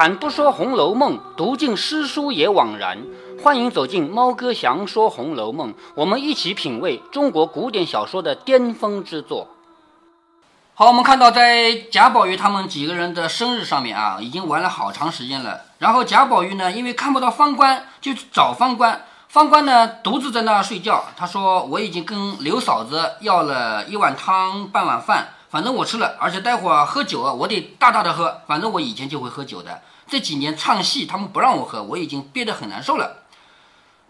开坛不说《红楼梦》，读尽诗书也枉然。欢迎走进猫哥祥说《红楼梦》，我们一起品味中国古典小说的巅峰之作。好，我们看到在贾宝玉他们几个人的生日上面啊，已经玩了好长时间了。然后贾宝玉呢，因为看不到方官，就去找方官。方官呢，独自在那睡觉。他说：“我已经跟刘嫂子要了一碗汤，半碗饭。”反正我吃了，而且待会儿喝酒啊，我得大大的喝。反正我以前就会喝酒的，这几年唱戏他们不让我喝，我已经憋得很难受了。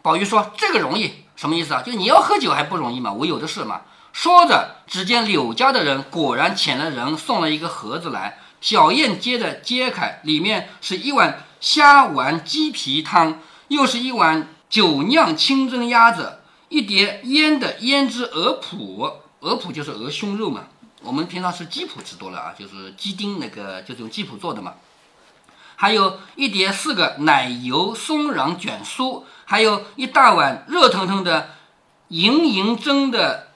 宝玉说：“这个容易，什么意思啊？就你要喝酒还不容易吗？我有的是嘛。”说着，只见柳家的人果然遣了人送了一个盒子来，小燕接着揭开，里面是一碗虾丸鸡皮汤，又是一碗酒酿清蒸鸭子，一碟腌的胭脂鹅脯，鹅脯就是鹅胸肉嘛。我们平常吃鸡脯吃多了啊，就是鸡丁那个，就是用鸡脯做的嘛。还有一碟四个奶油松瓤卷酥，还有一大碗热腾腾的莹莹蒸的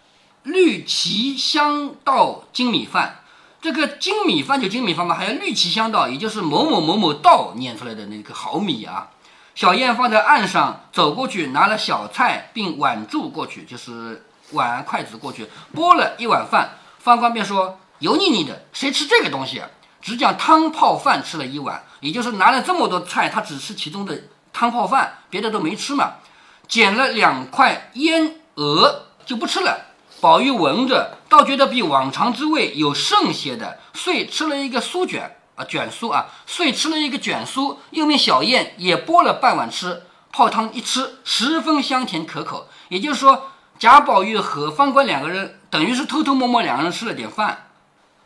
绿旗香稻精米饭。这个精米饭就精米饭嘛，还有绿旗香稻，也就是某某某某稻碾出来的那个好米啊。小燕放在岸上，走过去拿了小菜，并挽住过去，就是碗筷子过去拨了一碗饭。方官便说：“油腻腻的，谁吃这个东西啊？只讲汤泡饭吃了一碗，也就是拿了这么多菜，他只吃其中的汤泡饭，别的都没吃嘛。捡了两块腌鹅就不吃了。宝玉闻着，倒觉得比往常之味有剩些的，遂吃了一个酥卷啊，卷酥啊，遂吃了一个卷酥，又命小燕也拨了半碗吃。泡汤一吃，十分香甜可口。也就是说。”贾宝玉和方官两个人等于是偷偷摸摸两个人吃了点饭，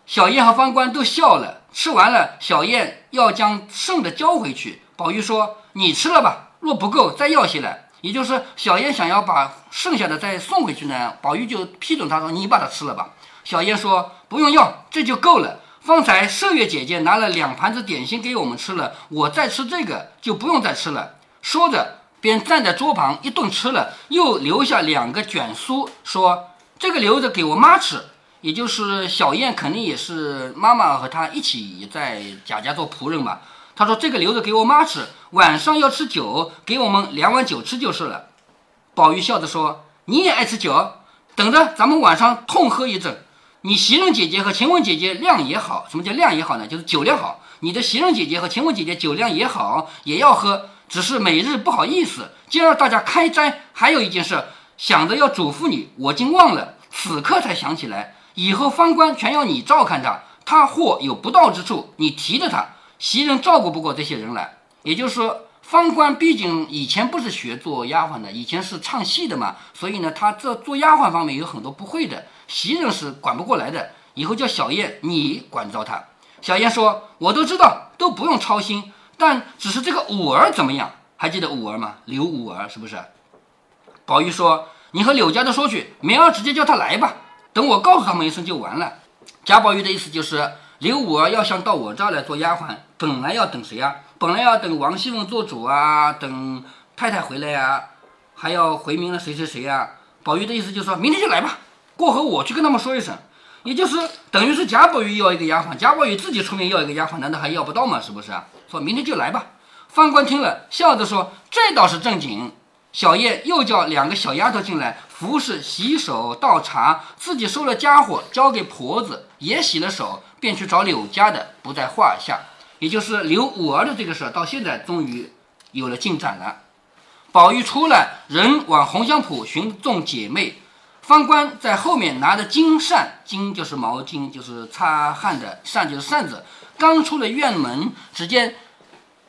小燕和方官都笑了。吃完了，小燕要将剩的交回去。宝玉说：“你吃了吧，若不够再要些来。”也就是小燕想要把剩下的再送回去呢，宝玉就批准他说：“你把它吃了吧。”小燕说：“不用要，这就够了。方才麝月姐姐拿了两盘子点心给我们吃了，我再吃这个就不用再吃了。”说着。便站在桌旁一顿吃了，又留下两个卷酥，说：“这个留着给我妈吃。”也就是小燕肯定也是妈妈和她一起在贾家做仆人嘛。他说：“这个留着给我妈吃，晚上要吃酒，给我们两碗酒吃就是了。”宝玉笑着说：“你也爱吃酒，等着咱们晚上痛喝一阵。你袭人姐姐和晴雯姐姐量也好，什么叫量也好呢？就是酒量好。你的袭人姐姐和晴雯姐姐酒量也好，也要喝。”只是每日不好意思，今儿大家开斋，还有一件事，想着要嘱咐你，我竟忘了，此刻才想起来。以后方官全要你照看他，他或有不到之处，你提着他。袭人照顾不过这些人来，也就是说，方官毕竟以前不是学做丫鬟的，以前是唱戏的嘛，所以呢，他这做丫鬟方面有很多不会的，袭人是管不过来的。以后叫小燕你管着他。小燕说：“我都知道，都不用操心。”但只是这个五儿怎么样？还记得五儿吗？刘五儿是不是？宝玉说：“你和柳家的说去，明儿直接叫他来吧。等我告诉他们一声就完了。”贾宝玉的意思就是，刘五儿要想到我这儿来做丫鬟，本来要等谁呀？本来要等王熙凤做主啊，等太太回来呀，还要回明了谁谁谁呀？宝玉的意思就是说明天就来吧，过后我去跟他们说一声。也就是等于是贾宝玉要一个丫鬟，贾宝玉自己出面要一个丫鬟，难道还要不到吗？是不是啊？说明天就来吧。方官听了，笑着说：“这倒是正经。”小燕又叫两个小丫头进来，服侍洗手倒茶，自己收了家伙交给婆子，也洗了手，便去找柳家的，不在话下。也就是刘五儿的这个事，到现在终于有了进展了。宝玉出来，人往红香圃寻众姐妹。方官在后面拿着金扇，金就是毛巾，就是擦汗的扇，就是扇子。刚出了院门，只见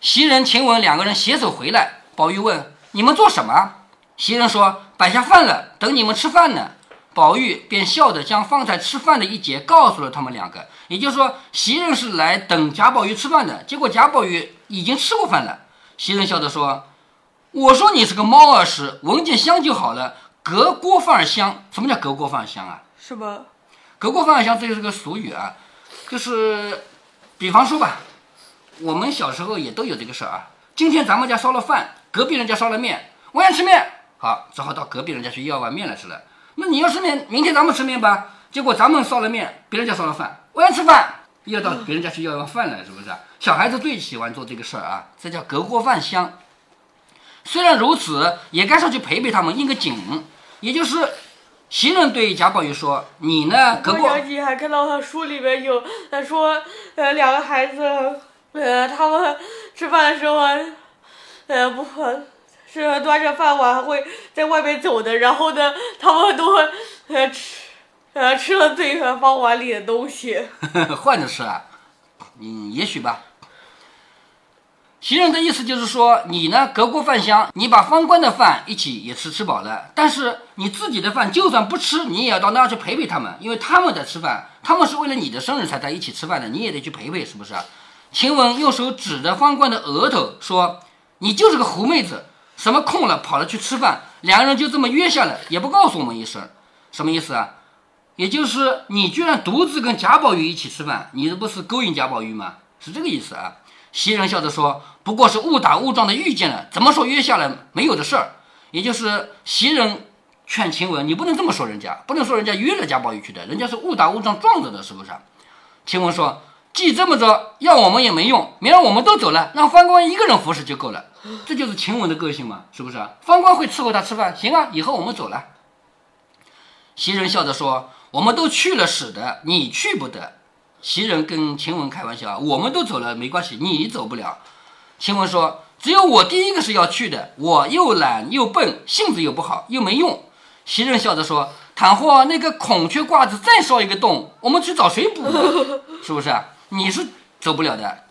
袭人、晴雯两个人携手回来。宝玉问：“你们做什么？”袭人说：“摆下饭了，等你们吃饭呢。”宝玉便笑着将方才吃饭的一节告诉了他们两个。也就是说，袭人是来等贾宝玉吃饭的，结果贾宝玉已经吃过饭了。袭人笑着说：“我说你是个猫儿屎，闻见香就好了。”隔锅饭香，什么叫隔锅饭香啊？是吧？隔锅饭香，这就是个俗语啊，就是，比方说吧，我们小时候也都有这个事儿啊。今天咱们家烧了饭，隔壁人家烧了面，我想吃面，好，只好到隔壁人家去要碗面来吃了。那你要吃面，明天咱们吃面吧。结果咱们烧了面，别人家烧了饭，我想吃饭，要到别人家去要碗饭来，是不是？小孩子最喜欢做这个事儿啊，这叫隔锅饭香。虽然如此，也该上去陪陪他们，应个景。也就是袭人对贾宝玉说：“你呢，隔过我想起还看到他书里面有他说，呃，两个孩子，呃，他们吃饭的时候，呃，不是端着饭碗会在外面走的，然后呢，他们都呃吃呃吃了对方碗里的东西。换着吃啊，嗯，也许吧。”袭人的意思就是说，你呢隔锅饭香，你把方官的饭一起也吃吃饱了，但是你自己的饭就算不吃，你也要到那儿去陪陪他们，因为他们在吃饭，他们是为了你的生日才在一起吃饭的，你也得去陪陪，是不是？晴雯用手指着方官的额头说：“你就是个狐妹子，什么空了跑了去吃饭，两个人就这么约下了，也不告诉我们一声，什么意思啊？也就是你居然独自跟贾宝玉一起吃饭，你这不是勾引贾宝玉吗？是这个意思啊？”袭人笑着说：“不过是误打误撞的遇见了，怎么说约下来没有的事儿？也就是袭人劝晴雯，你不能这么说人家，不能说人家约了贾宝玉去的，人家是误打误撞撞着的，是不是？”晴雯说：“既这么着，要我们也没用，明儿我们都走了，让方官一个人服侍就够了。这就是晴雯的个性嘛，是不是？方官会伺候他吃饭，行啊，以后我们走了。”袭人笑着说：“我们都去了使的，你去不得。”袭人跟晴雯开玩笑：“我们都走了，没关系，你走不了。”晴雯说：“只有我第一个是要去的，我又懒又笨，性子又不好，又没用。”袭人笑着说：“倘或那个孔雀褂子再烧一个洞，我们去找谁补？是不是？你是走不了的，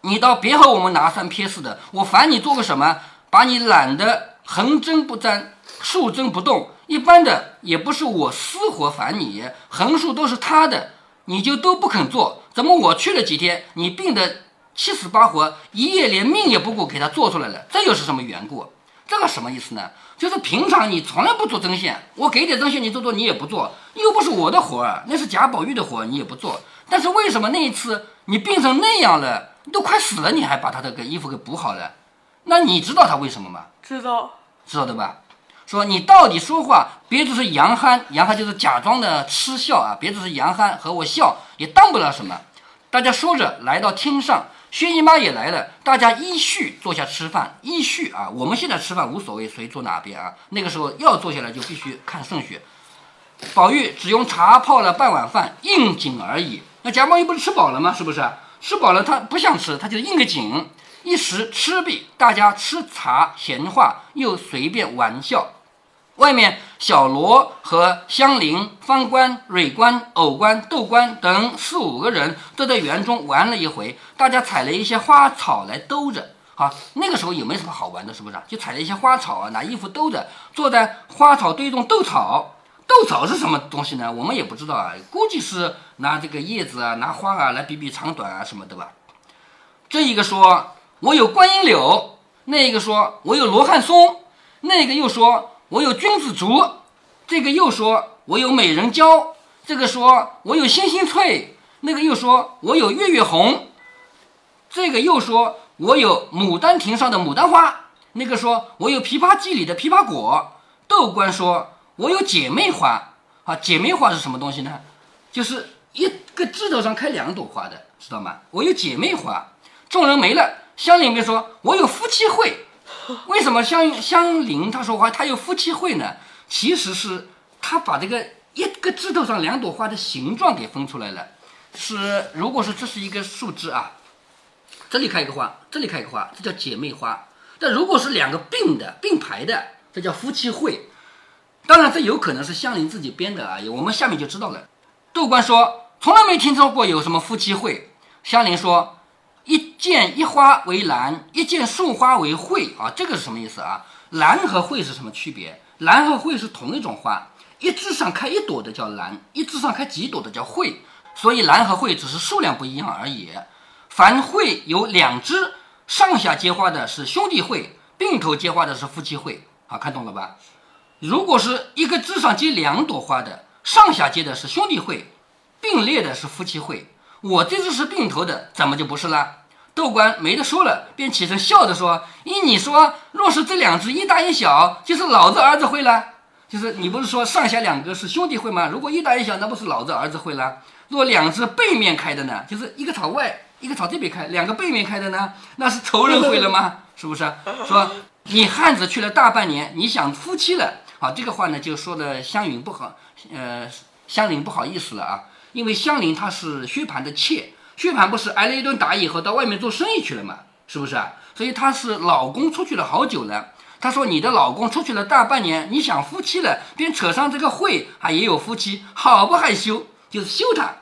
你倒别和我们拿三撇四的。我烦你做个什么，把你懒得横针不沾，竖针不动。一般的也不是我私活烦你，横竖都是他的。”你就都不肯做，怎么我去了几天，你病得七死八活，一夜连命也不顾给他做出来了？这又是什么缘故？这个什么意思呢？就是平常你从来不做针线，我给点针线你做做，你也不做，又不是我的活儿，那是贾宝玉的活儿，你也不做。但是为什么那一次你病成那样了，都快死了，你还把他的个衣服给补好了？那你知道他为什么吗？知道，知道的吧？说你到底说话，别只是扬憨，扬憨就是假装的痴笑啊，别只是扬憨和我笑也当不了什么。大家说着来到厅上，薛姨妈也来了，大家依序坐下吃饭，依序啊。我们现在吃饭无所谓谁坐哪边啊，那个时候要坐下来就必须看顺序。宝玉只用茶泡了半碗饭应景而已。那贾宝玉不是吃饱了吗？是不是？吃饱了他不想吃，他就应个景。一时吃毕，大家吃茶闲话，又随便玩笑。外面，小罗和香菱、方官、蕊官、藕官、豆官等四五个人都在园中玩了一回，大家采了一些花草来兜着。啊，那个时候也没什么好玩的，是不是？就采了一些花草啊，拿衣服兜着，坐在花草堆中斗草。斗草是什么东西呢？我们也不知道啊，估计是拿这个叶子啊、拿花啊来比比长短啊什么的吧。这一个说我有观音柳，那一个说我有罗汉松，那个又说。我有君子竹，这个又说我有美人蕉，这个说我有星星翠，那个又说我有月月红，这个又说我有牡丹亭上的牡丹花，那个说我有枇杷记里的枇杷果。豆官说我有姐妹花，啊，姐妹花是什么东西呢？就是一个枝头上开两朵花的，知道吗？我有姐妹花。众人没了，香菱便说我有夫妻会。为什么香香菱他说话他有夫妻会呢？其实是他把这个一个枝头上两朵花的形状给分出来了。是，如果说这是一个树枝啊，这里开一个花，这里开一个花，这叫姐妹花。但如果是两个并的并排的，这叫夫妻会。当然，这有可能是香菱自己编的啊。我们下面就知道了。窦官说从来没听说过有什么夫妻会。香菱说。一见一花为兰，一见树花为蕙啊，这个是什么意思啊？兰和蕙是什么区别？兰和蕙是同一种花，一枝上开一朵的叫兰，一枝上开几朵的叫蕙，所以兰和蕙只是数量不一样而已。凡蕙有两枝，上下结花的是兄弟会，并头结花的是夫妻会。好看懂了吧？如果是一个枝上结两朵花的，上下结的是兄弟会，并列的是夫妻会。我这只是并头的，怎么就不是了？窦官没得说了，便起身笑着说：“依你说，若是这两只一大一小，就是老子儿子会了。就是你不是说上下两个是兄弟会吗？如果一大一小，那不是老子儿子会了？若两只背面开的呢，就是一个朝外，一个朝这边开，两个背面开的呢，那是仇人会了吗？是不是？说你汉子去了大半年，你想夫妻了，好，这个话呢就说的湘云不好，呃，湘菱不好意思了啊，因为香菱她是薛蟠的妾，薛蟠不是挨了一顿打以后到外面做生意去了嘛，是不是啊？所以她是老公出去了好久了。她说：“你的老公出去了大半年，你想夫妻了，便扯上这个会，还也有夫妻，好不害羞？就是羞他。”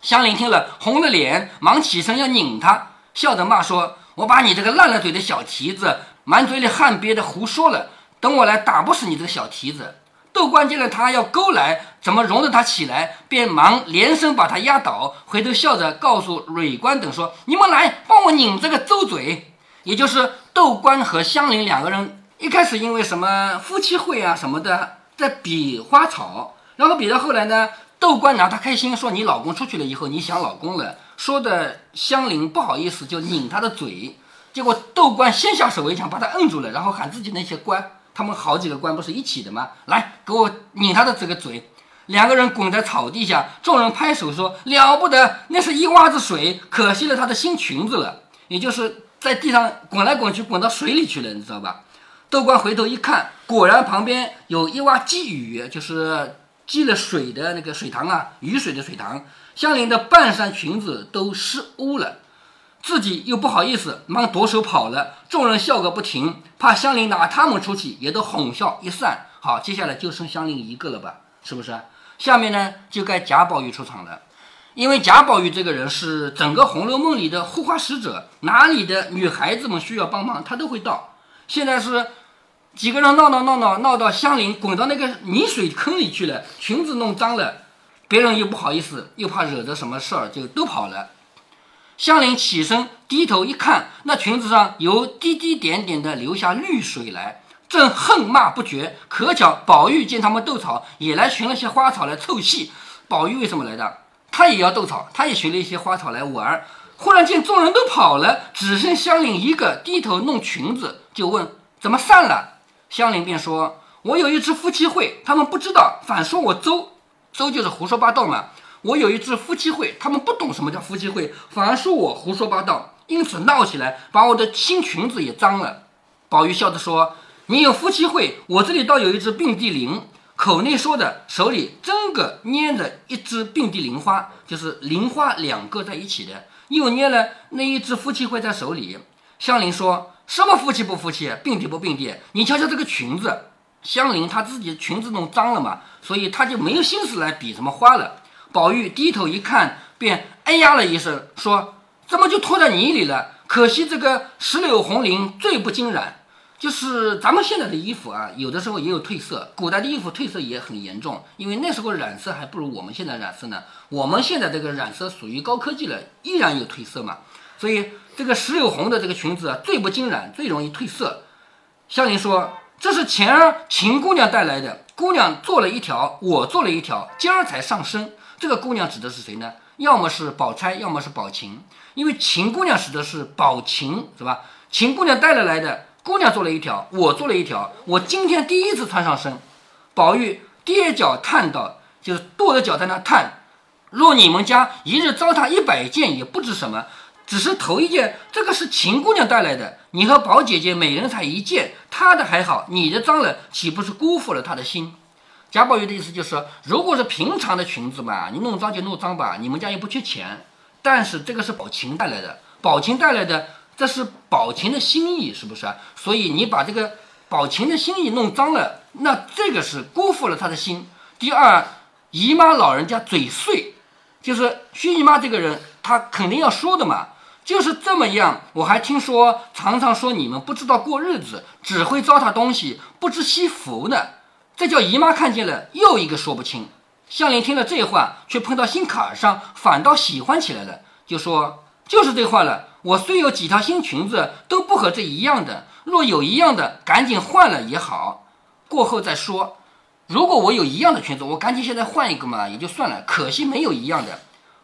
香菱听了，红了脸，忙起身要拧他，笑着骂说：“我把你这个烂了嘴的小蹄子，满嘴里汗憋的胡说了，等我来打不死你这个小蹄子。”窦官见了他要勾来，怎么容得他起来，便忙连声把他压倒，回头笑着告诉蕊官等说：“你们来帮我拧这个周嘴。”也就是窦官和香菱两个人一开始因为什么夫妻会啊什么的在比花草，然后比到后来呢，窦官拿他开心，说你老公出去了以后你想老公了，说的香菱不好意思就拧他的嘴，结果窦官先下手为强把他摁住了，然后喊自己那些官，他们好几个官不是一起的吗？来给我拧他的这个嘴，两个人滚在草地下，众人拍手说了不得，那是一洼子水，可惜了他的新裙子了，也就是在地上滚来滚去，滚到水里去了，你知道吧？窦官回头一看，果然旁边有一洼积雨，就是积了水的那个水塘啊，雨水的水塘。相邻的半扇裙子都湿污了，自己又不好意思，忙夺手跑了。众人笑个不停，怕香菱拿他们出气，也都哄笑一散。好，接下来就剩香菱一个了吧？是不是？下面呢，就该贾宝玉出场了。因为贾宝玉这个人是整个《红楼梦》里的护花使者，哪里的女孩子们需要帮忙，他都会到。现在是几个人闹闹闹闹闹到香菱滚到那个泥水坑里去了，裙子弄脏了，别人又不好意思，又怕惹得什么事儿，就都跑了。香菱起身低头一看，那裙子上有滴滴点点的流下绿水来，正恨骂不绝。可巧宝玉见他们斗草，也来寻了些花草来凑戏。宝玉为什么来的？他也要斗草，他也寻了一些花草来玩。忽然见众人都跑了，只剩香菱一个低头弄裙子，就问怎么散了。香菱便说：“我有一支夫妻会，他们不知道，反说我周周就是胡说八道嘛。我有一支夫妻会，他们不懂什么叫夫妻会，反而说我胡说八道，因此闹起来，把我的新裙子也脏了。”宝玉笑着说：“你有夫妻会，我这里倒有一支并蒂莲。”口内说的，手里真个捏着一只并蒂莲花，就是莲花两个在一起的，又捏了那一只夫妻会在手里。香菱说什么夫妻不夫妻，并蒂不并蒂？你瞧瞧这个裙子，香菱她自己裙子弄脏了嘛，所以她就没有心思来比什么花了。宝玉低头一看，便哎呀了一声，说怎么就拖在泥里了？可惜这个石榴红绫最不经染。就是咱们现在的衣服啊，有的时候也有褪色。古代的衣服褪色也很严重，因为那时候染色还不如我们现在染色呢。我们现在这个染色属于高科技了，依然有褪色嘛。所以这个石榴红的这个裙子啊，最不经染，最容易褪色。香菱说：“这是前儿秦姑娘带来的，姑娘做了一条，我做了一条，今儿才上身。这个姑娘指的是谁呢？要么是宝钗，要么是宝琴。因为秦姑娘指的是宝琴，是吧？秦姑娘带了来的。”姑娘做了一条，我做了一条，我今天第一次穿上身。宝玉跌脚叹道：“就是跺着脚在那叹。若你们家一日糟蹋一百件，也不知什么。只是头一件，这个是秦姑娘带来的，你和宝姐姐每人才一件，她的还好，你的脏了，岂不是辜负了她的心？”贾宝玉的意思就是，如果是平常的裙子嘛，你弄脏就弄脏吧，你们家又不缺钱。但是这个是宝琴带来的，宝琴带来的。这是宝琴的心意，是不是？所以你把这个宝琴的心意弄脏了，那这个是辜负了他的心。第二，姨妈老人家嘴碎，就是薛姨妈这个人，她肯定要说的嘛。就是这么样，我还听说常常说你们不知道过日子，只会糟蹋东西，不知惜福呢。这叫姨妈看见了，又一个说不清。香菱听了这话，却碰到心坎上，反倒喜欢起来了，就说就是这话了。我虽有几条新裙子，都不和这一样的。若有一样的，赶紧换了也好，过后再说。如果我有一样的裙子，我赶紧现在换一个嘛，也就算了。可惜没有一样的。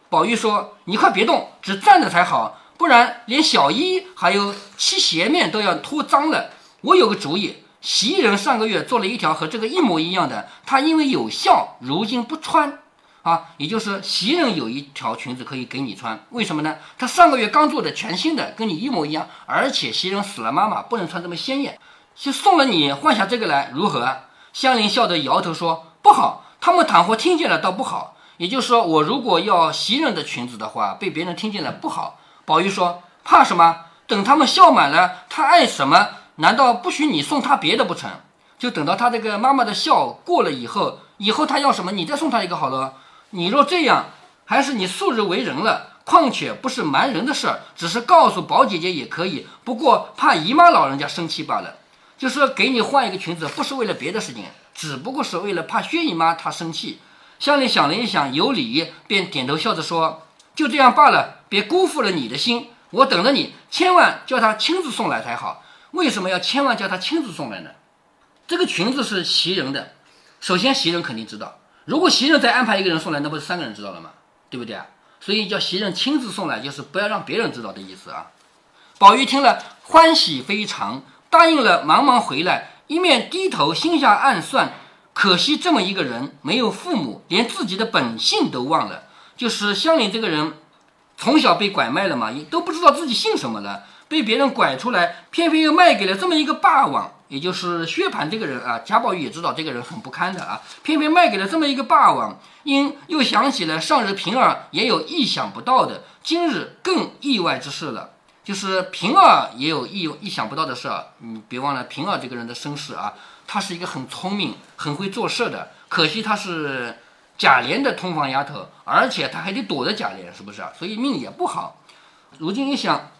宝玉说：“你快别动，只站着才好，不然连小衣还有漆鞋面都要脱脏了。我有个主意，袭人上个月做了一条和这个一模一样的，她因为有效，如今不穿。啊，也就是袭人有一条裙子可以给你穿，为什么呢？她上个月刚做的，全新的，跟你一模一样，而且袭人死了妈妈，不能穿这么鲜艳，就送了你，换下这个来如何？香菱笑着摇头说：“不好，他们倘或听见了，倒不好。也就是说，我如果要袭人的裙子的话，被别人听见了不好。”宝玉说：“怕什么？等他们笑满了，他爱什么？难道不许你送他别的不成？就等到他这个妈妈的笑过了以后，以后他要什么，你再送他一个好了。你若这样，还是你素日为人了。况且不是瞒人的事儿，只是告诉宝姐姐也可以。不过怕姨妈老人家生气罢了。就是给你换一个裙子，不是为了别的事情，只不过是为了怕薛姨妈她生气。”香菱想了一想，有理，便点头笑着说。就这样罢了，别辜负了你的心。我等着你，千万叫他亲自送来才好。为什么要千万叫他亲自送来呢？这个裙子是袭人的，首先袭人肯定知道。如果袭人再安排一个人送来，那不是三个人知道了吗？对不对啊？所以叫袭人亲自送来，就是不要让别人知道的意思啊。宝玉听了欢喜非常，答应了，忙忙回来，一面低头心下暗算：可惜这么一个人，没有父母，连自己的本性都忘了。就是香菱这个人，从小被拐卖了嘛，也都不知道自己姓什么了，被别人拐出来，偏偏又卖给了这么一个霸王，也就是薛蟠这个人啊。贾宝玉也知道这个人很不堪的啊，偏偏卖给了这么一个霸王。因又想起了上日平儿也有意想不到的，今日更意外之事了，就是平儿也有意意想不到的事儿。你别忘了平儿这个人的身世啊，他是一个很聪明、很会做事的，可惜他是。贾琏的通房丫头，而且他还得躲着贾琏，是不是啊？所以命也不好。如今一想，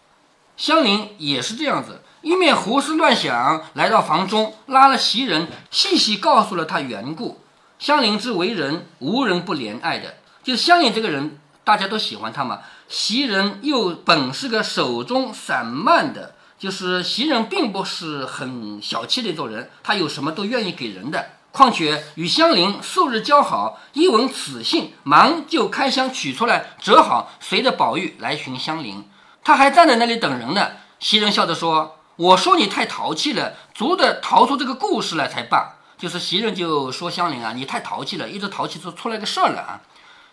香菱也是这样子，一面胡思乱想，来到房中，拉了袭人，细细告诉了他缘故。香菱之为人，无人不怜爱的，就是香菱这个人，大家都喜欢她嘛。袭人又本是个手中散漫的，就是袭人并不是很小气的一种人，她有什么都愿意给人的。况且与香菱素日交好，一闻此信，忙就开箱取出来，折好，随着宝玉来寻香菱。他还站在那里等人呢。袭人笑着说：“我说你太淘气了，足得逃出这个故事来才罢。”就是袭人就说香菱啊，你太淘气了，一直淘气出出来个事儿了啊。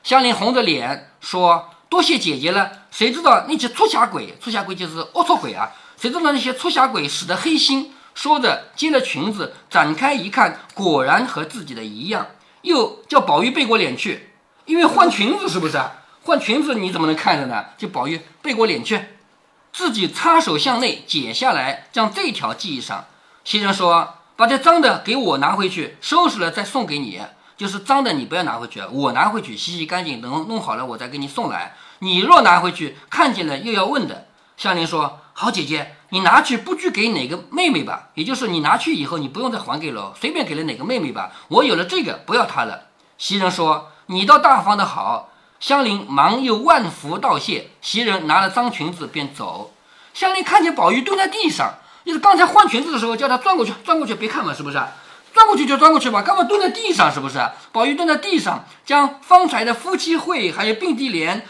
香菱红着脸说：“多谢姐姐了。谁知道那些出侠鬼，出侠鬼就是龌龊鬼啊！谁知道那些出侠鬼使得黑心。”说着，接了裙子展开一看，果然和自己的一样。又叫宝玉背过脸去，因为换裙子是不是？换裙子你怎么能看着呢？就宝玉背过脸去，自己插手向内解下来，将这条系上。袭人说：“把这脏的给我拿回去，收拾了再送给你。就是脏的你不要拿回去，我拿回去洗洗干净，等弄好了我再给你送来。你若拿回去，看见了又要问的。”香菱说：“好姐姐。”你拿去不拘给哪个妹妹吧，也就是你拿去以后，你不用再还给了，随便给了哪个妹妹吧。我有了这个，不要她了。袭人说：“你倒大方的好。”香菱忙又万福道谢。袭人拿了脏裙子便走。香菱看见宝玉蹲在地上，就是刚才换裙子的时候叫他转过去，转过去，别看嘛，是不是？转过去就转过去吧，干嘛蹲在地上？是不是？宝玉蹲在地上，将方才的夫妻会还有并蒂莲，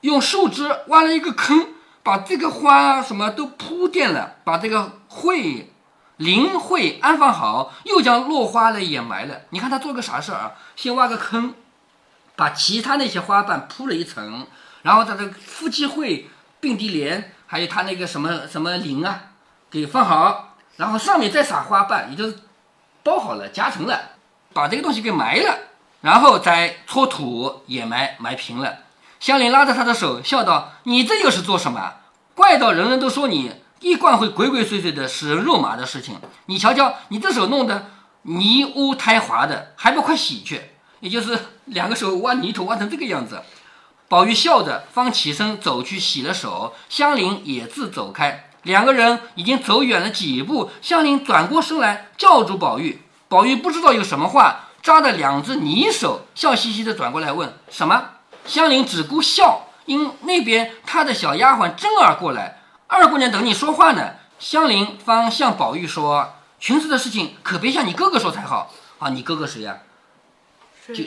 用树枝挖了一个坑。把这个花什么都铺垫了，把这个会灵会安放好，又将落花呢掩埋了。你看他做个啥事儿啊？先挖个坑，把其他那些花瓣铺了一层，然后他的夫妻会、并蒂莲，还有他那个什么什么灵啊，给放好，然后上面再撒花瓣，也就是包好了、夹层了，把这个东西给埋了，然后再搓土掩埋，埋平了。香菱拉着他的手，笑道：“你这又是做什么？怪到人人都说你一贯会鬼鬼祟祟的、使人肉麻的事情。你瞧瞧，你这手弄得泥污苔滑的，还不快洗去？也就是两个手挖泥土挖成这个样子。”宝玉笑着，方起身走去洗了手。香菱也自走开。两个人已经走远了几步，香菱转过身来叫住宝玉。宝玉不知道有什么话，扎着两只泥手，笑嘻嘻的转过来问：“什么？”香菱只顾笑，因那边她的小丫鬟真儿过来，二姑娘等你说话呢。香菱方向宝玉说：“裙子的事情可别向你哥哥说才好啊！你哥哥谁呀？就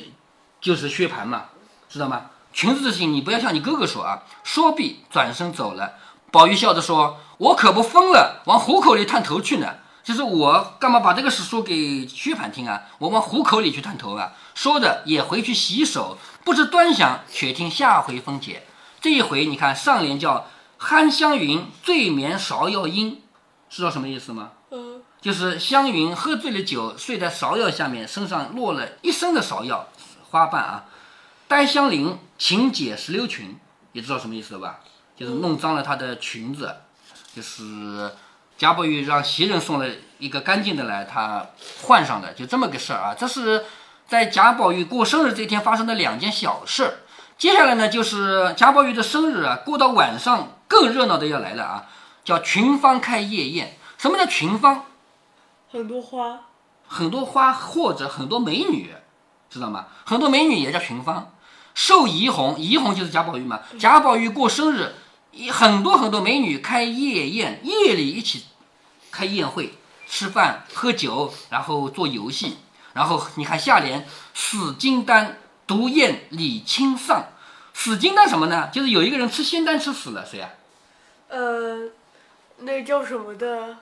就是薛蟠嘛，知道吗？裙子的事情你不要向你哥哥说啊。”说毕，转身走了。宝玉笑着说：“我可不疯了，往虎口里探头去呢。”就是我干嘛把这个事说给薛蟠听啊？我往虎口里去探头啊！说着也回去洗手，不知端详，且听下回分解。这一回你看上联叫“酣香云醉眠芍药阴”，知道什么意思吗？嗯，就是香云喝醉了酒，睡在芍药下面，身上落了一身的芍药花瓣啊。呆香菱请解石榴裙，也知道什么意思了吧？就是弄脏了她的裙子，就是贾宝玉让袭人送了一个干净的来，她换上的，就这么个事儿啊。这是在贾宝玉过生日这天发生的两件小事。接下来呢，就是贾宝玉的生日啊，过到晚上更热闹的要来了啊，叫群芳开夜宴。什么叫群芳？很多花，很多花或者很多美女，知道吗？很多美女也叫群芳。寿怡红，怡红就是贾宝玉嘛。贾宝玉过生日，一很多很多美女开夜宴，夜里一起开宴会，吃饭喝酒，然后做游戏。然后你看下联，死金丹独宴李清丧。死金丹什么呢？就是有一个人吃仙丹吃死了，谁啊？呃，那叫什么的？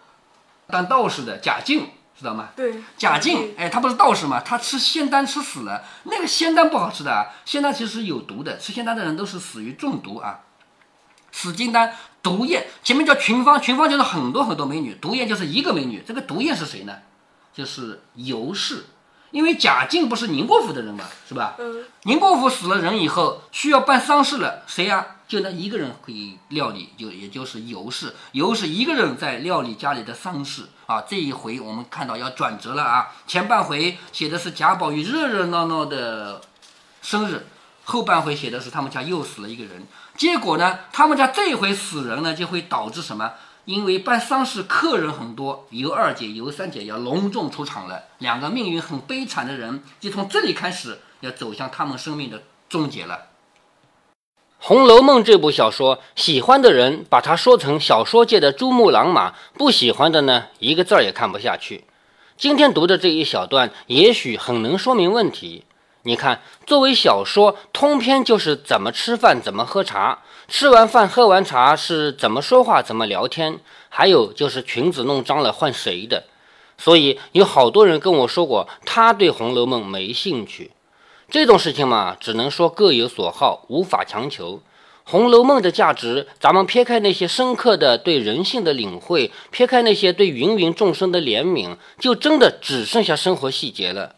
当道士的贾静，知道吗？对，贾静，哎，他不是道士吗？他吃仙丹吃死了，那个仙丹不好吃的啊，仙丹其实有毒的，吃仙丹的人都是死于中毒啊。死金丹毒宴，前面叫群芳，群芳就是很多很多美女，毒宴就是一个美女。这个毒宴是谁呢？就是尤氏，因为贾敬不是宁国府的人嘛，是吧？嗯，宁国府死了人以后，需要办丧事了，谁呀、就那一个人可以料理，就也就是尤氏。尤氏一个人在料理家里的丧事啊。这一回我们看到要转折了啊，前半回写的是贾宝玉热热闹闹的生日，后半回写的是他们家又死了一个人。结果呢，他们家这一回死人呢，就会导致什么？因为办丧事客人很多，尤二姐、尤三姐要隆重出场了，两个命运很悲惨的人，就从这里开始要走向他们生命的终结了。《红楼梦》这部小说，喜欢的人把它说成小说界的珠穆朗玛，不喜欢的呢，一个字儿也看不下去。今天读的这一小段，也许很能说明问题。你看，作为小说，通篇就是怎么吃饭，怎么喝茶，吃完饭喝完茶是怎么说话，怎么聊天，还有就是裙子弄脏了换谁的。所以有好多人跟我说过，他对《红楼梦》没兴趣。这种事情嘛，只能说各有所好，无法强求。《红楼梦》的价值，咱们撇开那些深刻的对人性的领会，撇开那些对芸芸众生的怜悯，就真的只剩下生活细节了。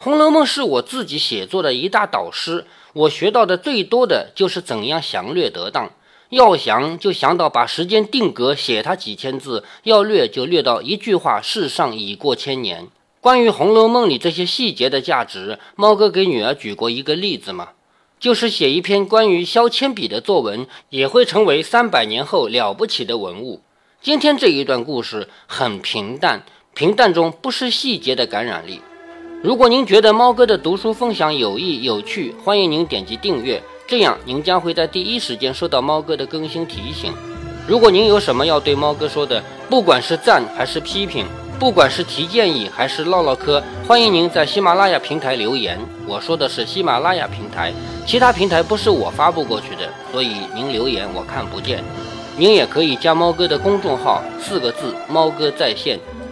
《红楼梦》是我自己写作的一大导师，我学到的最多的就是怎样详略得当。要详就详到把时间定格，写它几千字；要略就略到一句话：世上已过千年。关于《红楼梦》里这些细节的价值，猫哥给女儿举过一个例子嘛，就是写一篇关于削铅笔的作文，也会成为三百年后了不起的文物。今天这一段故事很平淡，平淡中不失细节的感染力。如果您觉得猫哥的读书分享有益有趣，欢迎您点击订阅，这样您将会在第一时间收到猫哥的更新提醒。如果您有什么要对猫哥说的，不管是赞还是批评，不管是提建议还是唠唠嗑，欢迎您在喜马拉雅平台留言。我说的是喜马拉雅平台，其他平台不是我发布过去的，所以您留言我看不见。您也可以加猫哥的公众号，四个字“猫哥在线”。